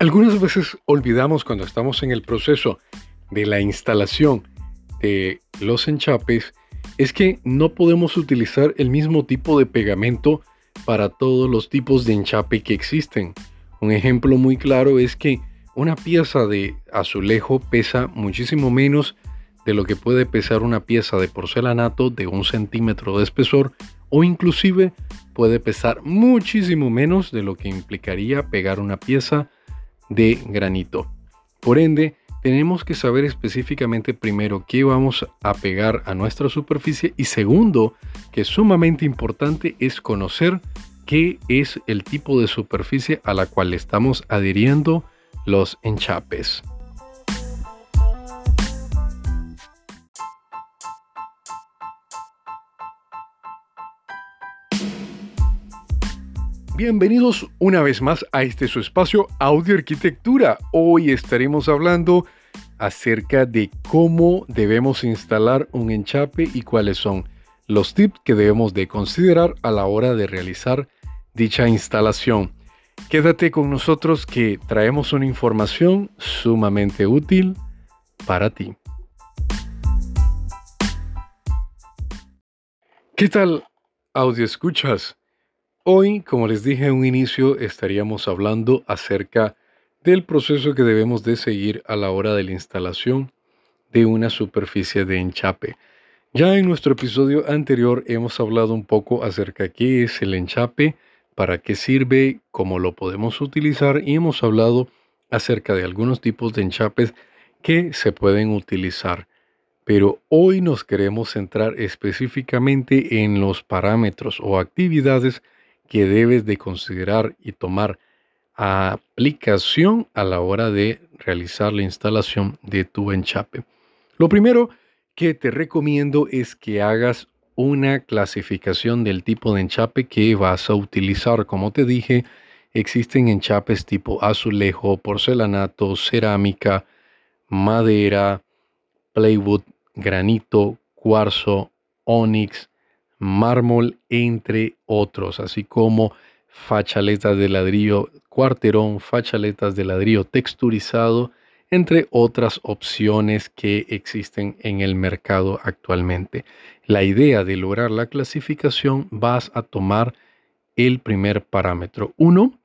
Algunas veces olvidamos cuando estamos en el proceso de la instalación de los enchapes es que no podemos utilizar el mismo tipo de pegamento para todos los tipos de enchape que existen. Un ejemplo muy claro es que una pieza de azulejo pesa muchísimo menos de lo que puede pesar una pieza de porcelanato de un centímetro de espesor o inclusive puede pesar muchísimo menos de lo que implicaría pegar una pieza de granito. Por ende, tenemos que saber específicamente primero qué vamos a pegar a nuestra superficie y segundo, que es sumamente importante, es conocer qué es el tipo de superficie a la cual estamos adhiriendo los enchapes. Bienvenidos una vez más a este su espacio Audio Arquitectura. Hoy estaremos hablando acerca de cómo debemos instalar un enchape y cuáles son los tips que debemos de considerar a la hora de realizar dicha instalación. Quédate con nosotros que traemos una información sumamente útil para ti. ¿Qué tal audio escuchas? Hoy, como les dije en un inicio, estaríamos hablando acerca del proceso que debemos de seguir a la hora de la instalación de una superficie de enchape. Ya en nuestro episodio anterior hemos hablado un poco acerca de qué es el enchape, para qué sirve, cómo lo podemos utilizar y hemos hablado acerca de algunos tipos de enchapes que se pueden utilizar. Pero hoy nos queremos centrar específicamente en los parámetros o actividades que debes de considerar y tomar aplicación a la hora de realizar la instalación de tu enchape. Lo primero que te recomiendo es que hagas una clasificación del tipo de enchape que vas a utilizar. Como te dije, existen enchapes tipo azulejo, porcelanato, cerámica, madera, plywood, granito, cuarzo, onix, mármol, entre otros, así como fachaletas de ladrillo cuarterón, fachaletas de ladrillo texturizado, entre otras opciones que existen en el mercado actualmente. La idea de lograr la clasificación vas a tomar el primer parámetro. Uno,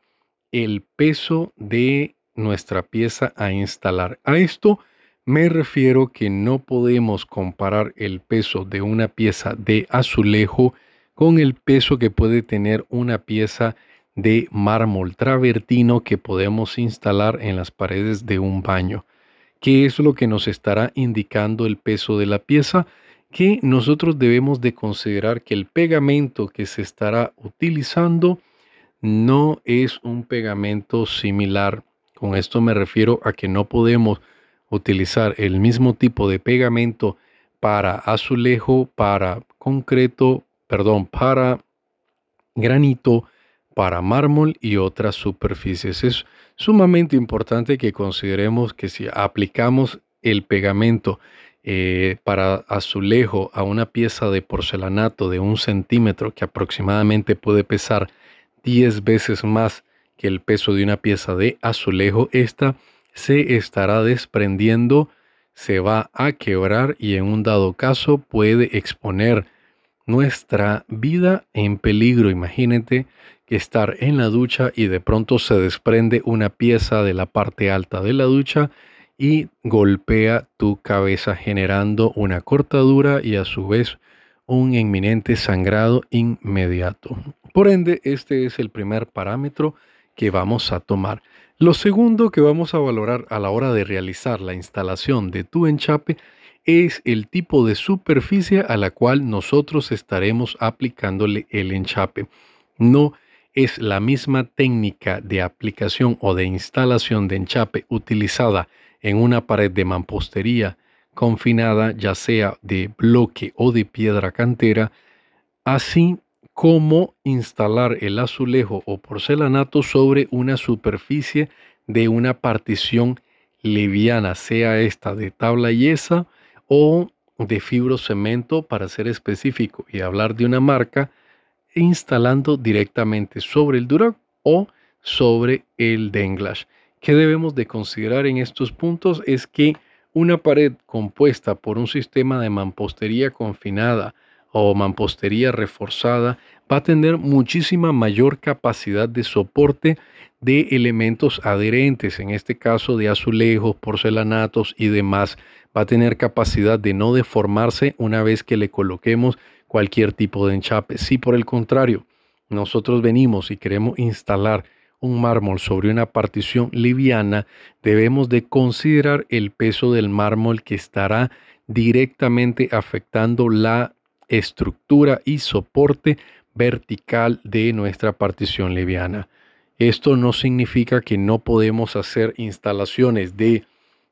el peso de nuestra pieza a instalar. A esto me refiero que no podemos comparar el peso de una pieza de azulejo con el peso que puede tener una pieza de mármol travertino que podemos instalar en las paredes de un baño. ¿Qué es lo que nos estará indicando el peso de la pieza? Que nosotros debemos de considerar que el pegamento que se estará utilizando no es un pegamento similar. Con esto me refiero a que no podemos utilizar el mismo tipo de pegamento para azulejo, para concreto, perdón, para granito, para mármol y otras superficies. Es sumamente importante que consideremos que si aplicamos el pegamento eh, para azulejo a una pieza de porcelanato de un centímetro que aproximadamente puede pesar 10 veces más que el peso de una pieza de azulejo, esta se estará desprendiendo, se va a quebrar y en un dado caso puede exponer nuestra vida en peligro. Imagínate que estar en la ducha y de pronto se desprende una pieza de la parte alta de la ducha y golpea tu cabeza generando una cortadura y a su vez un inminente sangrado inmediato. Por ende, este es el primer parámetro que vamos a tomar. Lo segundo que vamos a valorar a la hora de realizar la instalación de tu enchape es el tipo de superficie a la cual nosotros estaremos aplicándole el enchape. No es la misma técnica de aplicación o de instalación de enchape utilizada en una pared de mampostería confinada ya sea de bloque o de piedra cantera, así cómo instalar el azulejo o porcelanato sobre una superficie de una partición liviana, sea esta de tabla yesa o de fibrocemento para ser específico y hablar de una marca, instalando directamente sobre el Durac o sobre el Denglash. ¿Qué debemos de considerar en estos puntos? Es que una pared compuesta por un sistema de mampostería confinada o mampostería reforzada va a tener muchísima mayor capacidad de soporte de elementos adherentes, en este caso de azulejos, porcelanatos y demás. Va a tener capacidad de no deformarse una vez que le coloquemos cualquier tipo de enchape. Si por el contrario nosotros venimos y queremos instalar un mármol sobre una partición liviana, debemos de considerar el peso del mármol que estará directamente afectando la estructura y soporte vertical de nuestra partición liviana. Esto no significa que no podemos hacer instalaciones de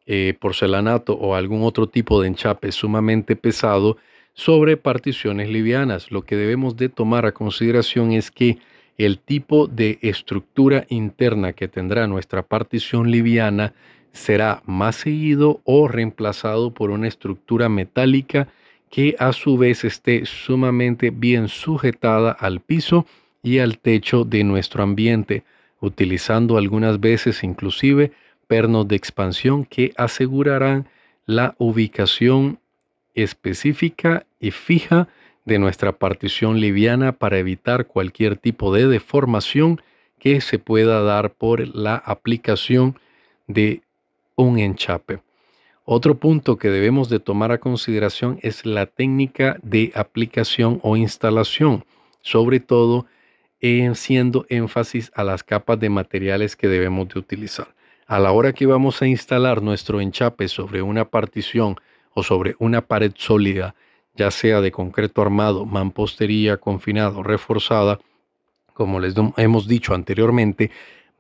eh, porcelanato o algún otro tipo de enchape sumamente pesado sobre particiones livianas. Lo que debemos de tomar a consideración es que el tipo de estructura interna que tendrá nuestra partición liviana será más seguido o reemplazado por una estructura metálica que a su vez esté sumamente bien sujetada al piso y al techo de nuestro ambiente, utilizando algunas veces inclusive pernos de expansión que asegurarán la ubicación específica y fija de nuestra partición liviana para evitar cualquier tipo de deformación que se pueda dar por la aplicación de un enchape. Otro punto que debemos de tomar a consideración es la técnica de aplicación o instalación, sobre todo en siendo énfasis a las capas de materiales que debemos de utilizar. A la hora que vamos a instalar nuestro enchape sobre una partición o sobre una pared sólida, ya sea de concreto armado, mampostería, confinado, reforzada, como les hemos dicho anteriormente,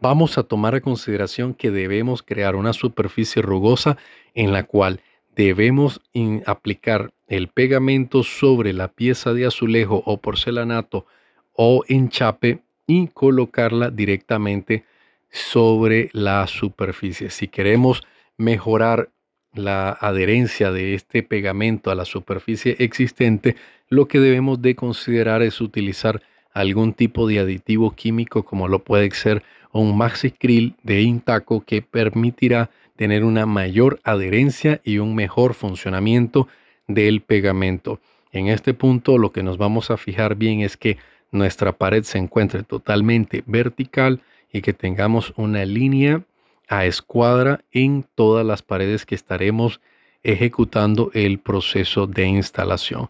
vamos a tomar a consideración que debemos crear una superficie rugosa en la cual debemos aplicar el pegamento sobre la pieza de azulejo o porcelanato o enchape y colocarla directamente sobre la superficie. Si queremos mejorar la adherencia de este pegamento a la superficie existente, lo que debemos de considerar es utilizar algún tipo de aditivo químico como lo puede ser un maxicril de Intaco que permitirá tener una mayor adherencia y un mejor funcionamiento del pegamento. En este punto lo que nos vamos a fijar bien es que nuestra pared se encuentre totalmente vertical y que tengamos una línea a escuadra en todas las paredes que estaremos ejecutando el proceso de instalación.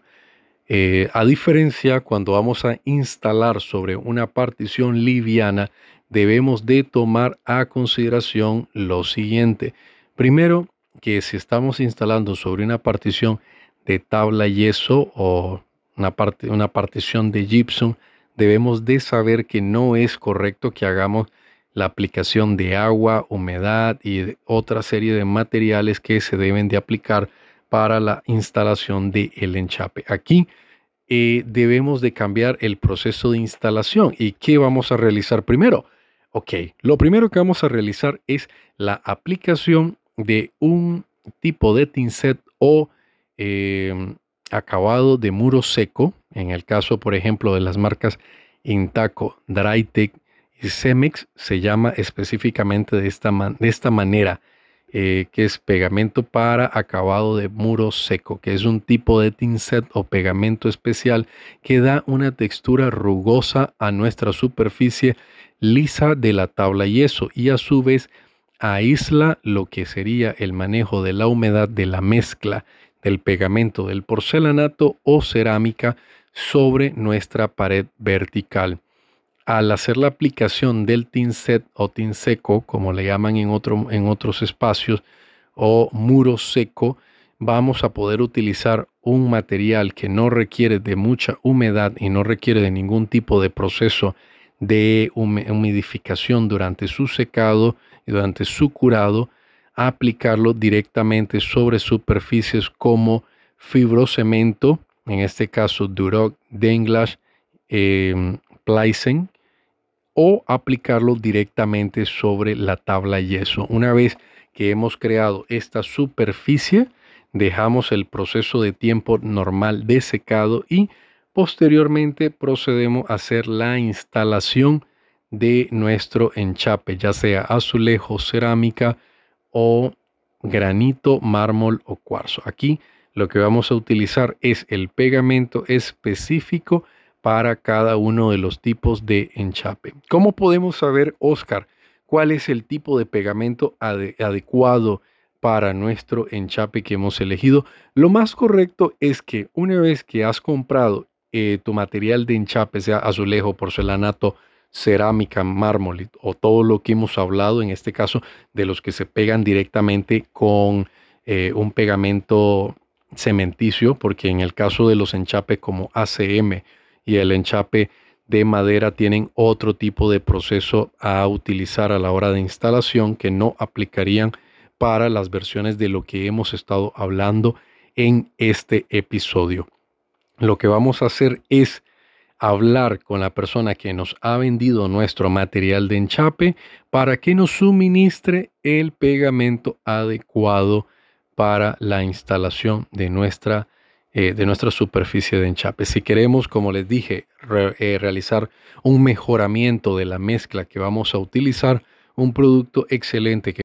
Eh, a diferencia, cuando vamos a instalar sobre una partición liviana, debemos de tomar a consideración lo siguiente. Primero, que si estamos instalando sobre una partición de tabla yeso o una, una partición de gypsum, debemos de saber que no es correcto que hagamos la aplicación de agua, humedad y otra serie de materiales que se deben de aplicar para la instalación del el enchape. Aquí eh, debemos de cambiar el proceso de instalación. ¿Y qué vamos a realizar primero? Ok, lo primero que vamos a realizar es la aplicación de un tipo de tinset o em, acabado de muro seco. En el caso, por ejemplo, de las marcas Intaco, Drytech Cemex se llama específicamente de esta, de esta manera, eh, que es pegamento para acabado de muro seco, que es un tipo de tinset o pegamento especial que da una textura rugosa a nuestra superficie lisa de la tabla yeso y a su vez aísla lo que sería el manejo de la humedad de la mezcla del pegamento del porcelanato o cerámica sobre nuestra pared vertical al hacer la aplicación del tinset o tinseco, como le llaman en, en otros espacios, o muro seco, vamos a poder utilizar un material que no requiere de mucha humedad y no requiere de ningún tipo de proceso de humidificación durante su secado y durante su curado, aplicarlo directamente sobre superficies como fibrocemento, en este caso Duroc, Denglash, eh, Pleisen, o aplicarlo directamente sobre la tabla yeso. Una vez que hemos creado esta superficie, dejamos el proceso de tiempo normal de secado y posteriormente procedemos a hacer la instalación de nuestro enchape, ya sea azulejo, cerámica o granito, mármol o cuarzo. Aquí lo que vamos a utilizar es el pegamento específico para cada uno de los tipos de enchape. ¿Cómo podemos saber, Oscar, cuál es el tipo de pegamento adecuado para nuestro enchape que hemos elegido? Lo más correcto es que una vez que has comprado eh, tu material de enchape, sea azulejo, porcelanato, cerámica, mármol o todo lo que hemos hablado, en este caso de los que se pegan directamente con eh, un pegamento cementicio, porque en el caso de los enchapes como ACM y el enchape de madera tienen otro tipo de proceso a utilizar a la hora de instalación que no aplicarían para las versiones de lo que hemos estado hablando en este episodio. Lo que vamos a hacer es hablar con la persona que nos ha vendido nuestro material de enchape para que nos suministre el pegamento adecuado para la instalación de nuestra, eh, de nuestra superficie de enchape. Si queremos, como les dije, eh, realizar un mejoramiento de la mezcla que vamos a utilizar, un producto excelente que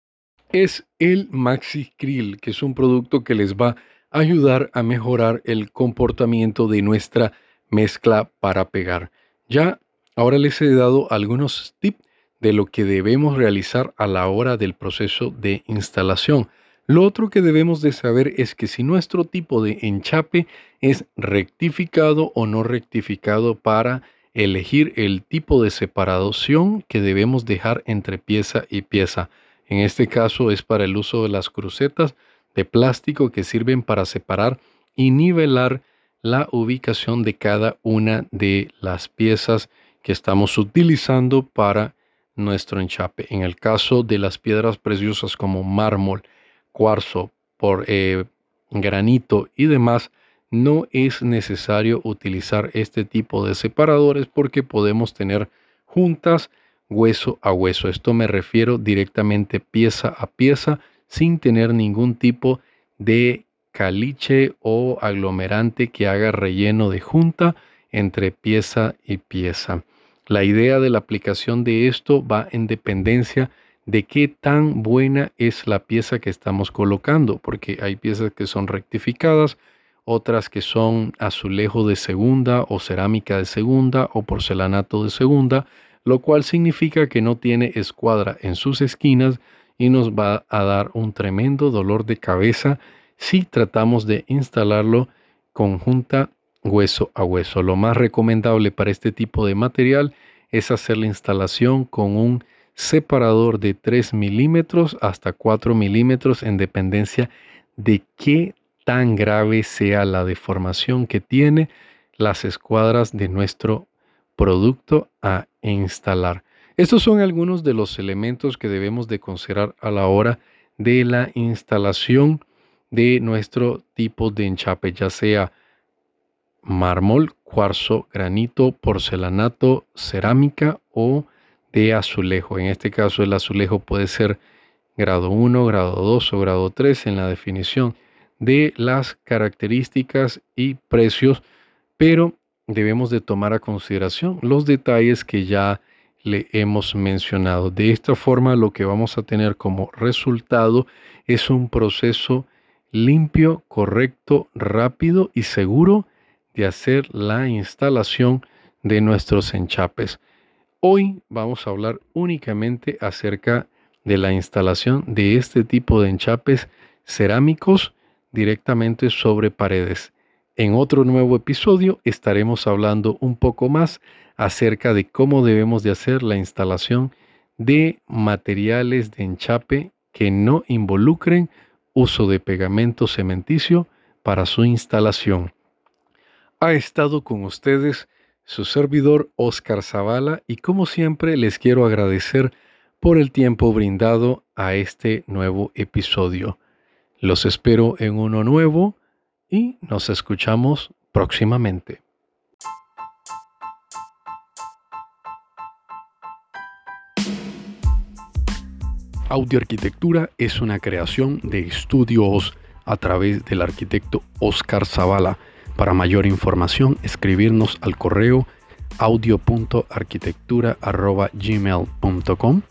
es el Maxi Krill, que es un producto que les va a ayudar a mejorar el comportamiento de nuestra mezcla para pegar. Ya ahora les he dado algunos tips de lo que debemos realizar a la hora del proceso de instalación. Lo otro que debemos de saber es que si nuestro tipo de enchape es rectificado o no rectificado para elegir el tipo de separación que debemos dejar entre pieza y pieza. En este caso es para el uso de las crucetas de plástico que sirven para separar y nivelar la ubicación de cada una de las piezas que estamos utilizando para nuestro enchape. En el caso de las piedras preciosas como mármol, cuarzo, por eh, granito y demás, no es necesario utilizar este tipo de separadores porque podemos tener juntas hueso a hueso. Esto me refiero directamente pieza a pieza sin tener ningún tipo de caliche o aglomerante que haga relleno de junta entre pieza y pieza. La idea de la aplicación de esto va en dependencia de qué tan buena es la pieza que estamos colocando, porque hay piezas que son rectificadas, otras que son azulejo de segunda o cerámica de segunda o porcelanato de segunda, lo cual significa que no tiene escuadra en sus esquinas y nos va a dar un tremendo dolor de cabeza si tratamos de instalarlo conjunta hueso a hueso. Lo más recomendable para este tipo de material es hacer la instalación con un separador de 3 milímetros hasta 4 milímetros en dependencia de qué tan grave sea la deformación que tiene las escuadras de nuestro producto a instalar. Estos son algunos de los elementos que debemos de considerar a la hora de la instalación de nuestro tipo de enchape, ya sea mármol, cuarzo, granito, porcelanato, cerámica o de azulejo. En este caso el azulejo puede ser grado 1, grado 2 o grado 3 en la definición de las características y precios, pero debemos de tomar a consideración los detalles que ya le hemos mencionado. De esta forma lo que vamos a tener como resultado es un proceso limpio, correcto, rápido y seguro de hacer la instalación de nuestros enchapes. Hoy vamos a hablar únicamente acerca de la instalación de este tipo de enchapes cerámicos directamente sobre paredes. En otro nuevo episodio estaremos hablando un poco más acerca de cómo debemos de hacer la instalación de materiales de enchape que no involucren uso de pegamento cementicio para su instalación. Ha estado con ustedes su servidor Oscar Zavala y como siempre les quiero agradecer por el tiempo brindado a este nuevo episodio. Los espero en uno nuevo y nos escuchamos próximamente. Audioarquitectura es una creación de estudios a través del arquitecto Oscar Zavala. Para mayor información, escribirnos al correo audio.arquitectura.gmail.com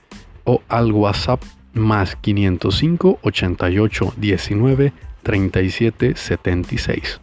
o al WhatsApp más 505 88 19 37 76.